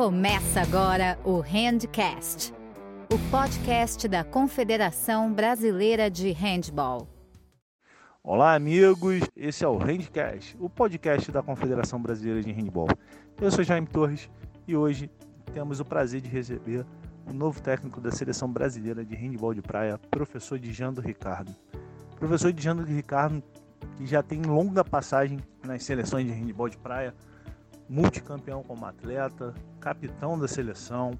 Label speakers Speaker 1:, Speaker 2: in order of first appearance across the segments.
Speaker 1: Começa agora o Handcast, o podcast da Confederação Brasileira de Handball.
Speaker 2: Olá, amigos. Esse é o Handcast, o podcast da Confederação Brasileira de Handball. Eu sou Jaime Torres e hoje temos o prazer de receber o novo técnico da Seleção Brasileira de Handball de Praia, professor Dijando Ricardo. Professor Dijando Ricardo, que já tem longa passagem nas seleções de handball de praia, multicampeão como atleta, capitão da seleção,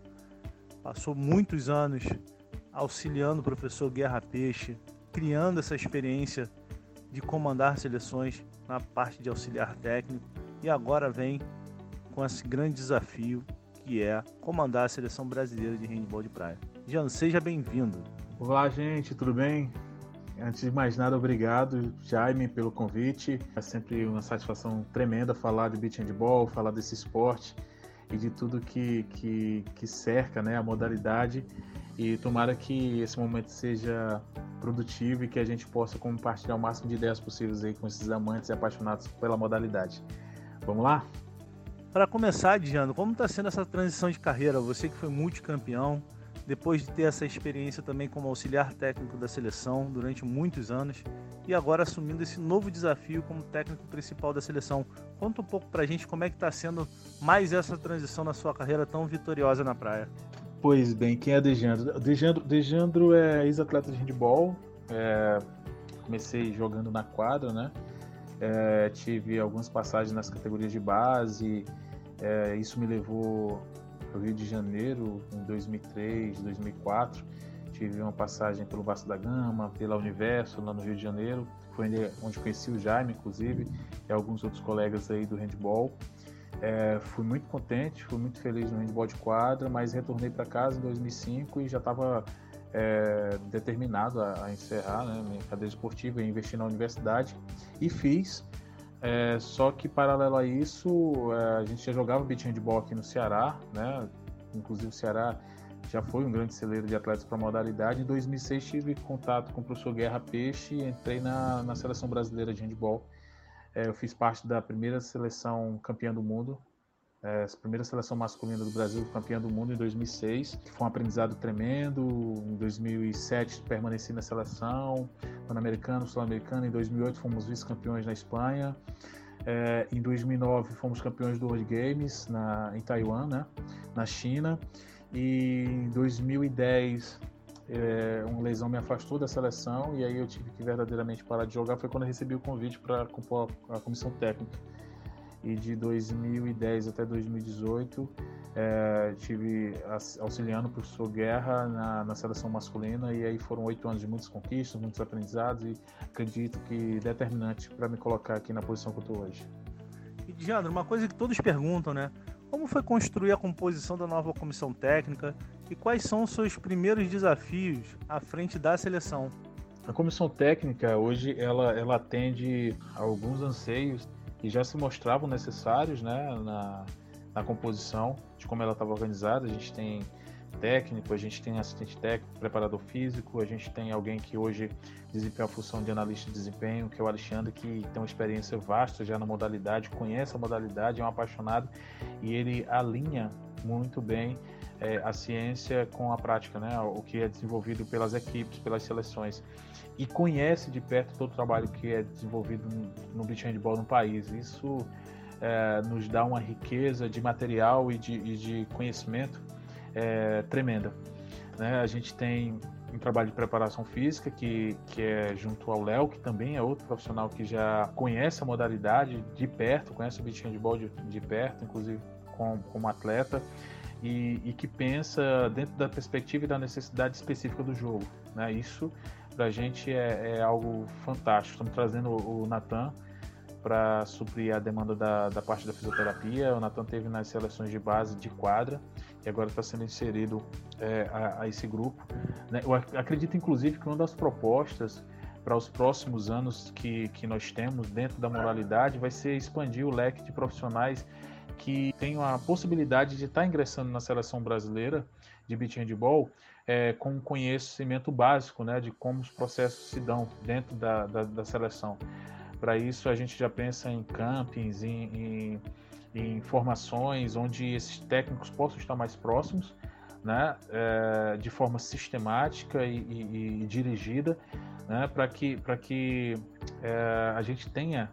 Speaker 2: passou muitos anos auxiliando o professor Guerra Peixe, criando essa experiência de comandar seleções na parte de auxiliar técnico e agora vem com esse grande desafio que é comandar a seleção brasileira de handball de praia. Jean, seja bem-vindo.
Speaker 3: Olá, gente, tudo bem? Antes de mais nada, obrigado, Jaime, pelo convite. É sempre uma satisfação tremenda falar de beach handball, falar desse esporte e de tudo que, que, que cerca né, a modalidade. E tomara que esse momento seja produtivo e que a gente possa compartilhar o máximo de ideias possíveis aí com esses amantes e apaixonados pela modalidade. Vamos lá?
Speaker 2: Para começar, Diano, como está sendo essa transição de carreira? Você que foi multicampeão, depois de ter essa experiência também como auxiliar técnico da seleção durante muitos anos e agora assumindo esse novo desafio como técnico principal da seleção. Conta um pouco pra gente como é que está sendo mais essa transição na sua carreira tão vitoriosa na praia.
Speaker 3: Pois bem, quem é Dejandro? Dejandro, Dejandro é ex-atleta de handball, é, comecei jogando na quadra, né? É, tive algumas passagens nas categorias de base, é, isso me levou para o Rio de Janeiro em 2003, 2004. Tive uma passagem pelo Vasco da Gama, pela Universo, lá no Rio de Janeiro. Foi onde conheci o Jaime, inclusive, e alguns outros colegas aí do handball. É, fui muito contente, fui muito feliz no handball de quadra, mas retornei para casa em 2005 e já estava é, determinado a, a encerrar né, minha cadeira esportiva e investir na universidade. E fiz, é, só que paralelo a isso, é, a gente já jogava beach handball aqui no Ceará, né? Inclusive o Ceará já foi um grande celeiro de atletas para a modalidade. Em 2006 tive contato com o professor Guerra Peixe e entrei na, na seleção brasileira de handball. É, eu fiz parte da primeira seleção campeã do mundo, é, a primeira seleção masculina do Brasil campeã do mundo em 2006, que foi um aprendizado tremendo. Em 2007 permaneci na seleção, pan-americano, sul-americano. Em 2008 fomos vice-campeões na Espanha. É, em 2009 fomos campeões do World Games na, em Taiwan, né, na China. E em 2010 é, uma lesão me afastou da seleção e aí eu tive que verdadeiramente parar de jogar. Foi quando eu recebi o convite para compor a comissão técnica e de 2010 até 2018 é, tive auxiliando o professor Guerra na, na, seleção masculina e aí foram oito anos de muitas conquistas, muitos aprendizados e acredito que determinante para me colocar aqui na posição que eu estou hoje.
Speaker 2: E Diandro, uma coisa que todos perguntam, né? Como foi construir a composição da nova comissão técnica e quais são os seus primeiros desafios à frente da seleção?
Speaker 3: A comissão técnica hoje ela, ela atende a alguns anseios que já se mostravam necessários né, na, na composição de como ela estava organizada. A gente tem técnico, a gente tem assistente técnico, preparador físico, a gente tem alguém que hoje desempenha a função de analista de desempenho, que é o Alexandre, que tem uma experiência vasta já na modalidade, conhece a modalidade, é um apaixonado e ele alinha muito bem é, a ciência com a prática, né? o que é desenvolvido pelas equipes, pelas seleções e conhece de perto todo o trabalho que é desenvolvido no beach handball no país. Isso é, nos dá uma riqueza de material e de, e de conhecimento é, tremenda. Né? A gente tem um trabalho de preparação física que, que é junto ao Léo, que também é outro profissional que já conhece a modalidade de perto, conhece o beach handball de, de perto, inclusive como, como atleta. E, e, que pensa dentro da perspectiva e da necessidade específica do jogo. Né? Isso para a gente é, é, algo fantástico. Estamos trazendo o, Natan para suprir a demanda da, da parte da fisioterapia. O Natan teve nas seleções de base de quadra e agora está sendo inserido é, a, a, esse grupo. Né? Eu acredito, inclusive, que uma das propostas para os próximos anos que, que nós temos dentro da moralidade vai ser expandir o leque de profissionais que tenham a possibilidade de estar tá ingressando na seleção brasileira de beach handball é, com um conhecimento básico né, de como os processos se dão dentro da, da, da seleção. Para isso, a gente já pensa em campings, em, em, em formações onde esses técnicos possam estar mais próximos, né, é, de forma sistemática e, e, e dirigida, né, para que, pra que é, a gente tenha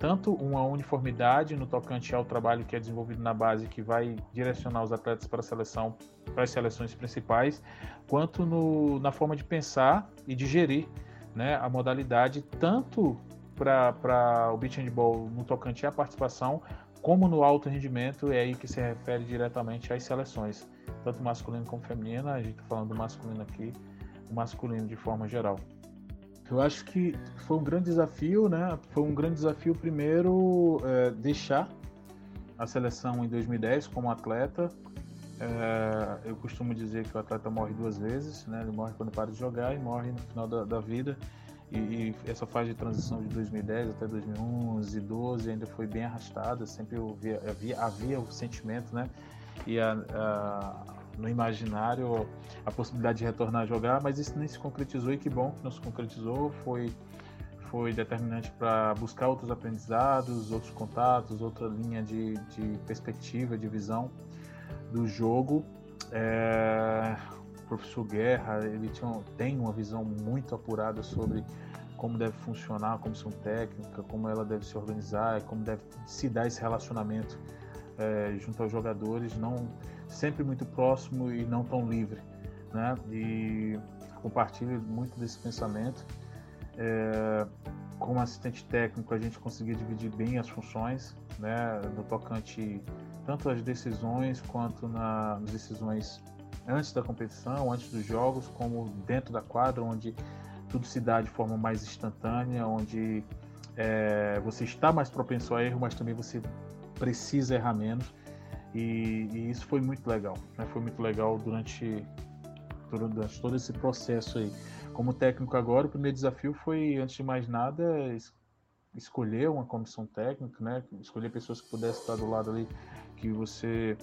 Speaker 3: tanto uma uniformidade no tocante ao trabalho que é desenvolvido na base, que vai direcionar os atletas para a seleção, para as seleções principais, quanto no, na forma de pensar e de gerir né, a modalidade, tanto para o beach handball no tocante à participação, como no alto rendimento, é aí que se refere diretamente às seleções, tanto masculino como feminino, a gente está falando do masculino aqui, o masculino de forma geral. Eu acho que foi um grande desafio, né? Foi um grande desafio primeiro é, deixar a seleção em 2010 como atleta. É, eu costumo dizer que o atleta morre duas vezes, né? Ele morre quando para de jogar e morre no final da, da vida. E, e, essa fase de transição de 2010 até 2011, 12 ainda foi bem arrastada. Sempre havia, havia, havia o sentimento, né? E a, a no imaginário a possibilidade de retornar a jogar, mas isso nem se concretizou e que bom que não se concretizou. Foi, foi determinante para buscar outros aprendizados, outros contatos, outra linha de, de perspectiva, de visão do jogo. É, o professor Guerra ele tinha, tem uma visão muito apurada sobre como deve funcionar a comissão técnica, como ela deve se organizar, como deve se dar esse relacionamento é, junto aos jogadores, não sempre muito próximo e não tão livre, né? E compartilho muito desse pensamento. É, como assistente técnico, a gente conseguia dividir bem as funções, né? No tocante tanto às decisões quanto na, nas decisões antes da competição, antes dos jogos, como dentro da quadra, onde tudo se dá de forma mais instantânea, onde é, você está mais propenso a erro, mas também você precisa errar menos. E, e isso foi muito legal, né? foi muito legal durante, durante todo esse processo aí. Como técnico agora, o primeiro desafio foi, antes de mais nada, escolher uma comissão técnica, né? escolher pessoas que pudessem estar do lado ali, que você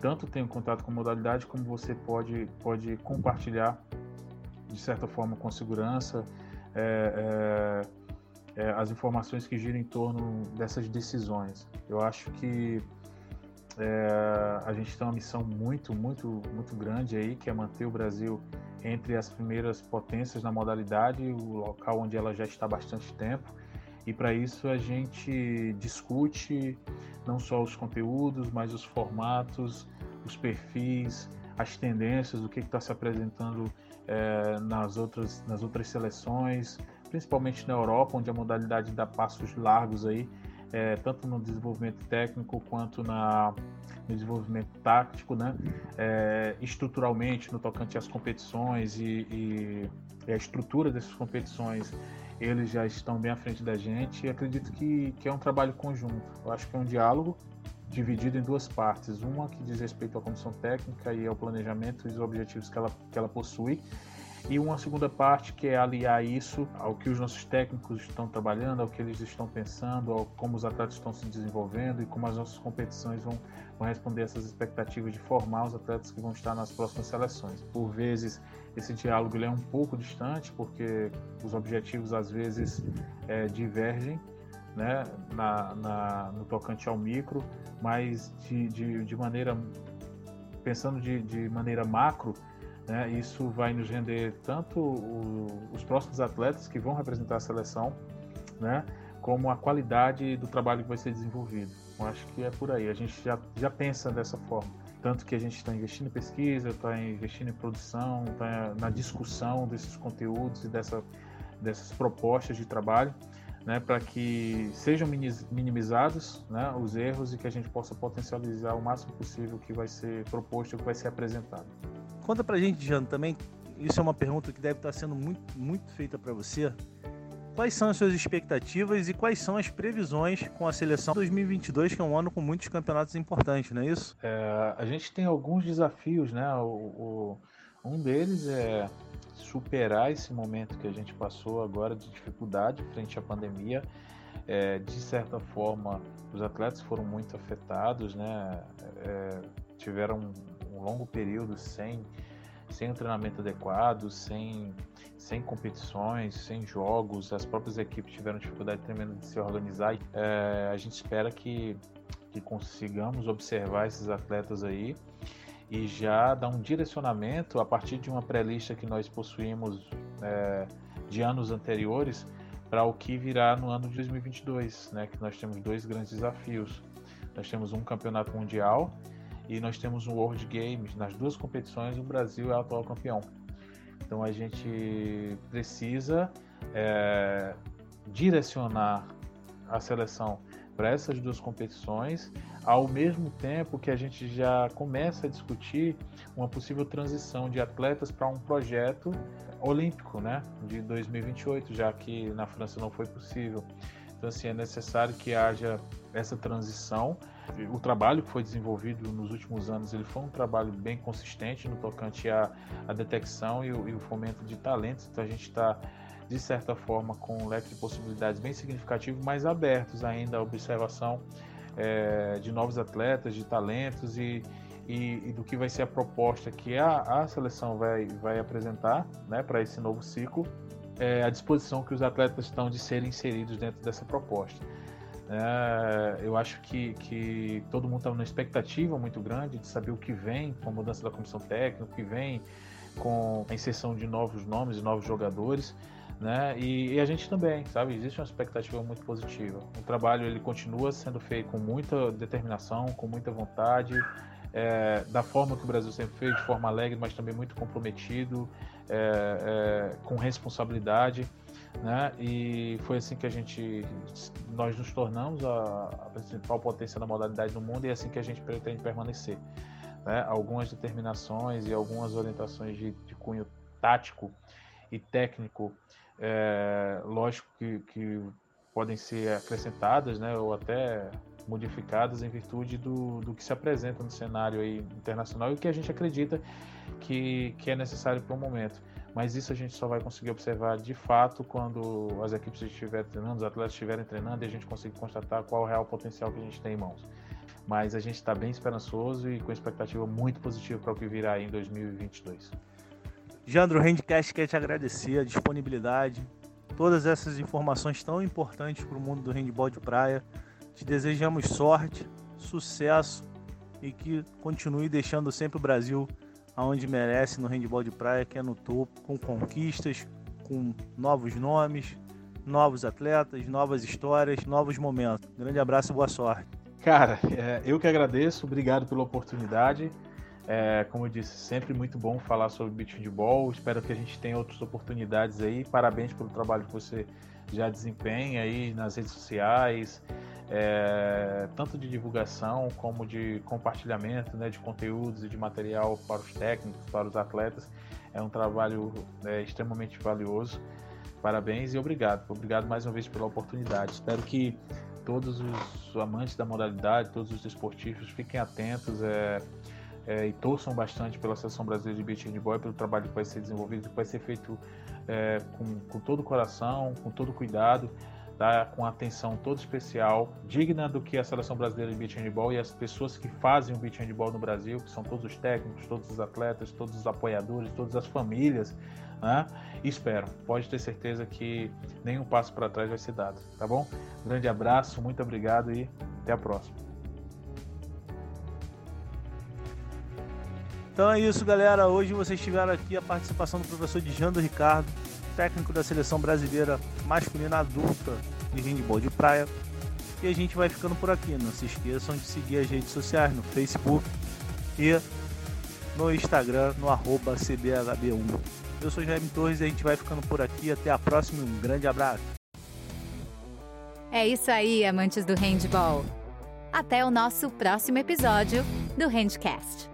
Speaker 3: tanto tem um contato com modalidade, como você pode, pode compartilhar de certa forma com segurança é, é, é, as informações que giram em torno dessas decisões. Eu acho que é, a gente tem uma missão muito, muito, muito grande aí, que é manter o Brasil entre as primeiras potências na modalidade, o local onde ela já está há bastante tempo. E para isso a gente discute não só os conteúdos, mas os formatos, os perfis, as tendências, o que está se apresentando é, nas, outras, nas outras seleções, principalmente na Europa, onde a modalidade dá passos largos aí é, tanto no desenvolvimento técnico quanto na, no desenvolvimento tático, né? É, estruturalmente, no tocante às competições e, e, e, a estrutura dessas competições, eles já estão bem à frente da gente e acredito que, que é um trabalho conjunto. Eu acho que é um diálogo dividido em duas partes. Uma que diz respeito à comissão técnica e ao planejamento e os objetivos que ela, que ela possui, e uma segunda parte que é aliar isso ao que os nossos técnicos estão trabalhando, ao que eles estão pensando, ao como os atletas estão se desenvolvendo e como as nossas competições vão, vão responder essas expectativas de formar os atletas que vão estar nas próximas seleções. Por vezes esse diálogo é um pouco distante porque os objetivos às vezes é, divergem, né, na, na, no tocante ao micro, mas de, de, de maneira pensando de, de maneira macro né? Isso vai nos render tanto o, os próximos atletas que vão representar a seleção, né? como a qualidade do trabalho que vai ser desenvolvido. Eu acho que é por aí. A gente já, já pensa dessa forma. Tanto que a gente está investindo em pesquisa, está investindo em produção, está na discussão desses conteúdos e dessa, dessas propostas de trabalho, né, para que sejam minimizados né, os erros e que a gente possa potencializar o máximo possível o que vai ser proposto o que vai ser apresentado.
Speaker 2: Conta pra gente, Jano, também, isso é uma pergunta que deve estar sendo muito, muito feita para você. Quais são as suas expectativas e quais são as previsões com a seleção 2022, que é um ano com muitos campeonatos importantes, não é isso?
Speaker 3: É, a gente tem alguns desafios, né? O, o, um deles é superar esse momento que a gente passou agora de dificuldade frente à pandemia. É, de certa forma, os atletas foram muito afetados, né? É, tiveram um longo período sem, sem um treinamento adequado, sem, sem competições, sem jogos, as próprias equipes tiveram dificuldade tremenda de se organizar. É, a gente espera que, que consigamos observar esses atletas aí e já dar um direcionamento a partir de uma pré-lista que nós possuímos é, de anos anteriores para o que virá no ano de 2022, né? Que nós temos dois grandes desafios. Nós temos um campeonato mundial e nós temos um World Games. Nas duas competições, o Brasil é o atual campeão. Então a gente precisa é, direcionar a seleção para essas duas competições, ao mesmo tempo que a gente já começa a discutir uma possível transição de atletas para um projeto olímpico, né, de 2028, já que na França não foi possível. Então, assim, é necessário que haja essa transição. O trabalho que foi desenvolvido nos últimos anos, ele foi um trabalho bem consistente no tocante à, à detecção e o, e o fomento de talentos. Então, a gente está de certa forma, com um leque de possibilidades bem significativo, mas abertos ainda à observação é, de novos atletas, de talentos e, e, e, do que vai ser a proposta que a, a seleção vai, vai apresentar né, para esse novo ciclo, é, à disposição que os atletas estão de serem inseridos dentro dessa proposta. É, eu acho que, que todo mundo está numa expectativa muito grande de saber o que vem com a mudança da comissão técnica, o que vem com a inserção de novos nomes e novos jogadores né? E, e, a gente também, sabe? Existe uma expectativa muito positiva. O trabalho ele continua sendo feito com muita determinação, com muita vontade, é, da forma que o Brasil sempre fez, de forma alegre, mas também muito comprometido, é, é, com responsabilidade, né? E foi assim que a gente, nós nos tornamos a, a principal potência da modalidade no mundo e é assim que a gente pretende permanecer. Né? Algumas determinações e algumas orientações de, de cunho tático e técnico é, lógico que, que, podem ser acrescentadas, né, ou até modificadas em virtude do, do que se apresenta no cenário aí internacional e que a gente acredita que, que é necessário para o momento. Mas isso a gente só vai conseguir observar de fato quando as equipes estiverem treinando, os atletas estiverem treinando e a gente conseguir constatar qual é o real potencial que a gente tem em mãos. Mas a gente está bem esperançoso e com expectativa muito positiva para o que virá aí em 2022.
Speaker 2: Jandro, o Handcast quer te agradecer a disponibilidade, todas essas informações tão importantes para o mundo do handball de praia. Te desejamos sorte, sucesso e que continue deixando sempre o Brasil aonde merece no handball de praia, que é no topo, com conquistas, com novos nomes, novos atletas, novas histórias, novos momentos. Grande abraço e boa sorte.
Speaker 3: Cara, é, eu que agradeço, obrigado pela oportunidade. É, como eu disse, sempre muito bom falar sobre beach handball. Espero que a gente tenha outras oportunidades aí. Parabéns pelo trabalho que você já desempenha aí nas redes sociais, é, tanto de divulgação como de compartilhamento né, de conteúdos e de material para os técnicos, para os atletas. É um trabalho é, extremamente valioso. Parabéns e obrigado. Obrigado mais uma vez pela oportunidade. Espero que todos os amantes da modalidade, todos os esportivos fiquem atentos. É, é, e torçam bastante pela Seleção Brasileira de Beach Handball, pelo trabalho que vai ser desenvolvido, que vai ser feito é, com, com todo o coração, com todo o cuidado, com atenção toda especial, digna do que a Seleção Brasileira de Beach Handball e as pessoas que fazem o Beach Handball no Brasil, que são todos os técnicos, todos os atletas, todos os apoiadores, todas as famílias, né? espero, pode ter certeza que nenhum passo para trás vai ser dado, tá bom? Grande abraço, muito obrigado e até a próxima.
Speaker 2: Então é isso, galera. Hoje vocês tiveram aqui a participação do professor Dijando Ricardo, técnico da seleção brasileira masculina adulta de handball de praia. E a gente vai ficando por aqui. Não se esqueçam de seguir as redes sociais no Facebook e no Instagram, no arroba CBHB1. Eu sou Jaime Torres e a gente vai ficando por aqui. Até a próxima. Um grande abraço.
Speaker 1: É isso aí, amantes do handball. Até o nosso próximo episódio do Handcast.